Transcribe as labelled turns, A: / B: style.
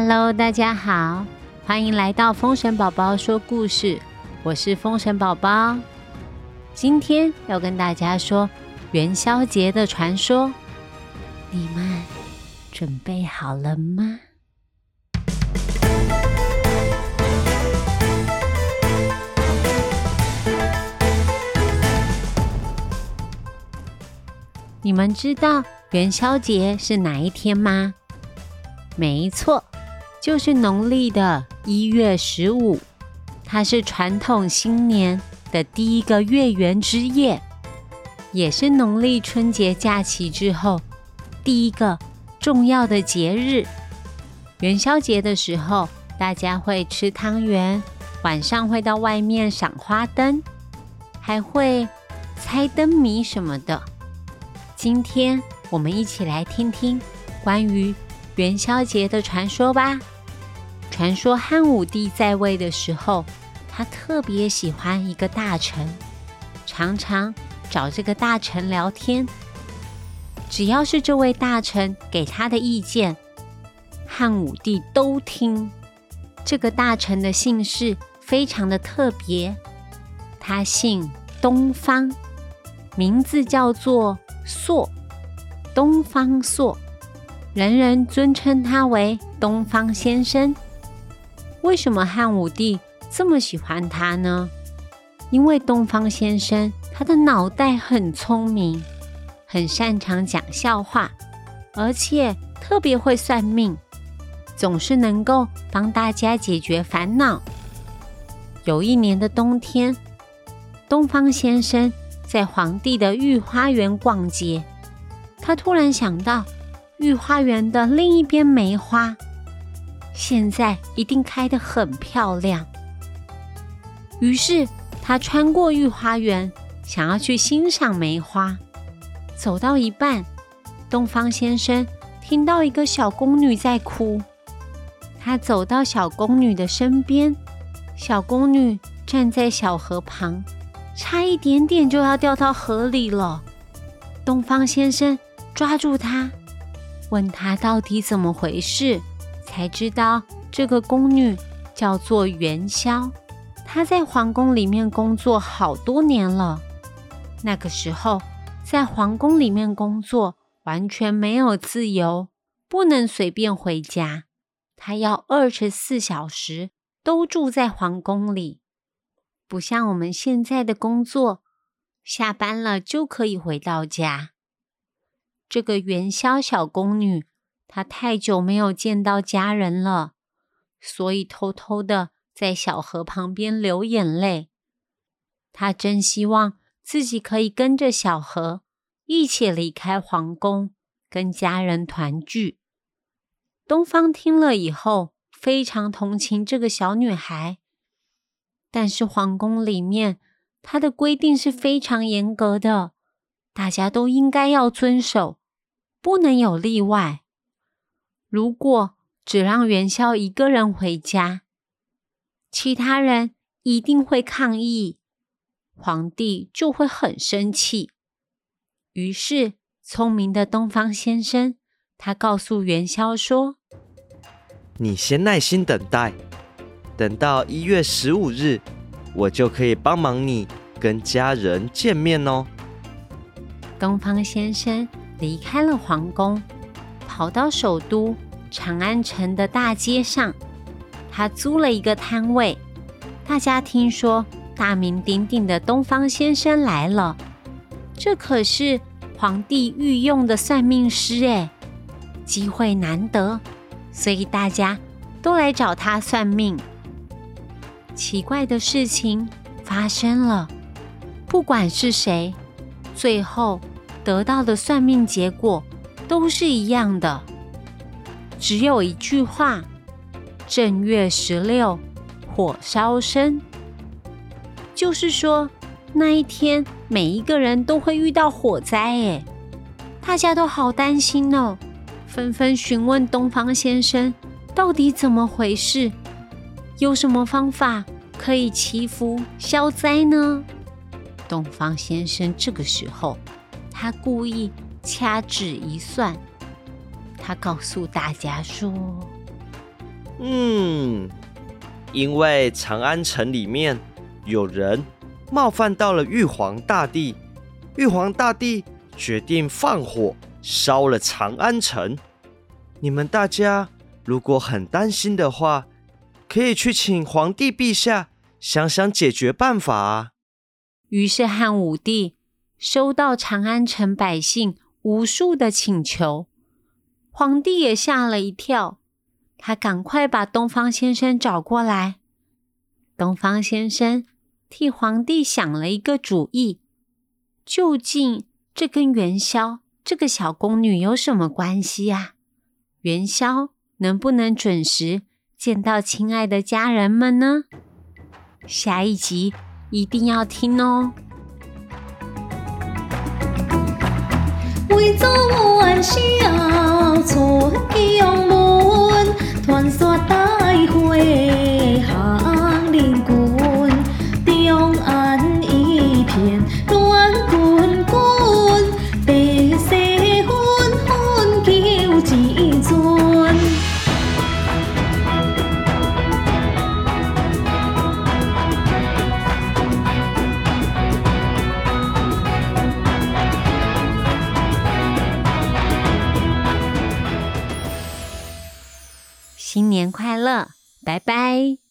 A: Hello，大家好，欢迎来到风神宝宝说故事。我是风神宝宝，今天要跟大家说元宵节的传说。你们准备好了吗？你们知道元宵节是哪一天吗？没错，就是农历的一月十五。它是传统新年的第一个月圆之夜，也是农历春节假期之后第一个重要的节日。元宵节的时候，大家会吃汤圆，晚上会到外面赏花灯，还会猜灯谜什么的。今天我们一起来听听关于元宵节的传说吧。传说汉武帝在位的时候，他特别喜欢一个大臣，常常找这个大臣聊天。只要是这位大臣给他的意见，汉武帝都听。这个大臣的姓氏非常的特别，他姓东方，名字叫做朔，东方朔，人人尊称他为东方先生。为什么汉武帝这么喜欢他呢？因为东方先生他的脑袋很聪明，很擅长讲笑话，而且特别会算命，总是能够帮大家解决烦恼。有一年的冬天，东方先生在皇帝的御花园逛街，他突然想到御花园的另一边梅花。现在一定开得很漂亮。于是他穿过御花园，想要去欣赏梅花。走到一半，东方先生听到一个小宫女在哭。他走到小宫女的身边，小宫女站在小河旁，差一点点就要掉到河里了。东方先生抓住她，问她到底怎么回事。才知道这个宫女叫做元宵，她在皇宫里面工作好多年了。那个时候，在皇宫里面工作完全没有自由，不能随便回家。她要二十四小时都住在皇宫里，不像我们现在的工作，下班了就可以回到家。这个元宵小宫女。他太久没有见到家人了，所以偷偷的在小河旁边流眼泪。他真希望自己可以跟着小河一起离开皇宫，跟家人团聚。东方听了以后，非常同情这个小女孩，但是皇宫里面它的规定是非常严格的，大家都应该要遵守，不能有例外。如果只让元宵一个人回家，其他人一定会抗议，皇帝就会很生气。于是，聪明的东方先生他告诉元宵说：“
B: 你先耐心等待，等到一月十五日，我就可以帮忙你跟家人见面哦。”
A: 东方先生离开了皇宫。跑到首都长安城的大街上，他租了一个摊位。大家听说大名鼎鼎的东方先生来了，这可是皇帝御用的算命师哎，机会难得，所以大家都来找他算命。奇怪的事情发生了，不管是谁，最后得到的算命结果。都是一样的，只有一句话：正月十六火烧身，就是说那一天每一个人都会遇到火灾。哎，大家都好担心哦，纷纷询问东方先生到底怎么回事，有什么方法可以祈福消灾呢？东方先生这个时候，他故意。掐指一算，他告诉大家说：“
B: 嗯，因为长安城里面有人冒犯到了玉皇大帝，玉皇大帝决定放火烧了长安城。你们大家如果很担心的话，可以去请皇帝陛下想想解决办法啊。
A: 于是汉武帝收到长安城百姓无数的请求，皇帝也吓了一跳。他赶快把东方先生找过来。东方先生替皇帝想了一个主意：究竟这跟元宵这个小宫女有什么关系啊？元宵能不能准时见到亲爱的家人们呢？下一集一定要听哦！
C: 元宵，出宫门，传说
A: 新年快乐，拜拜。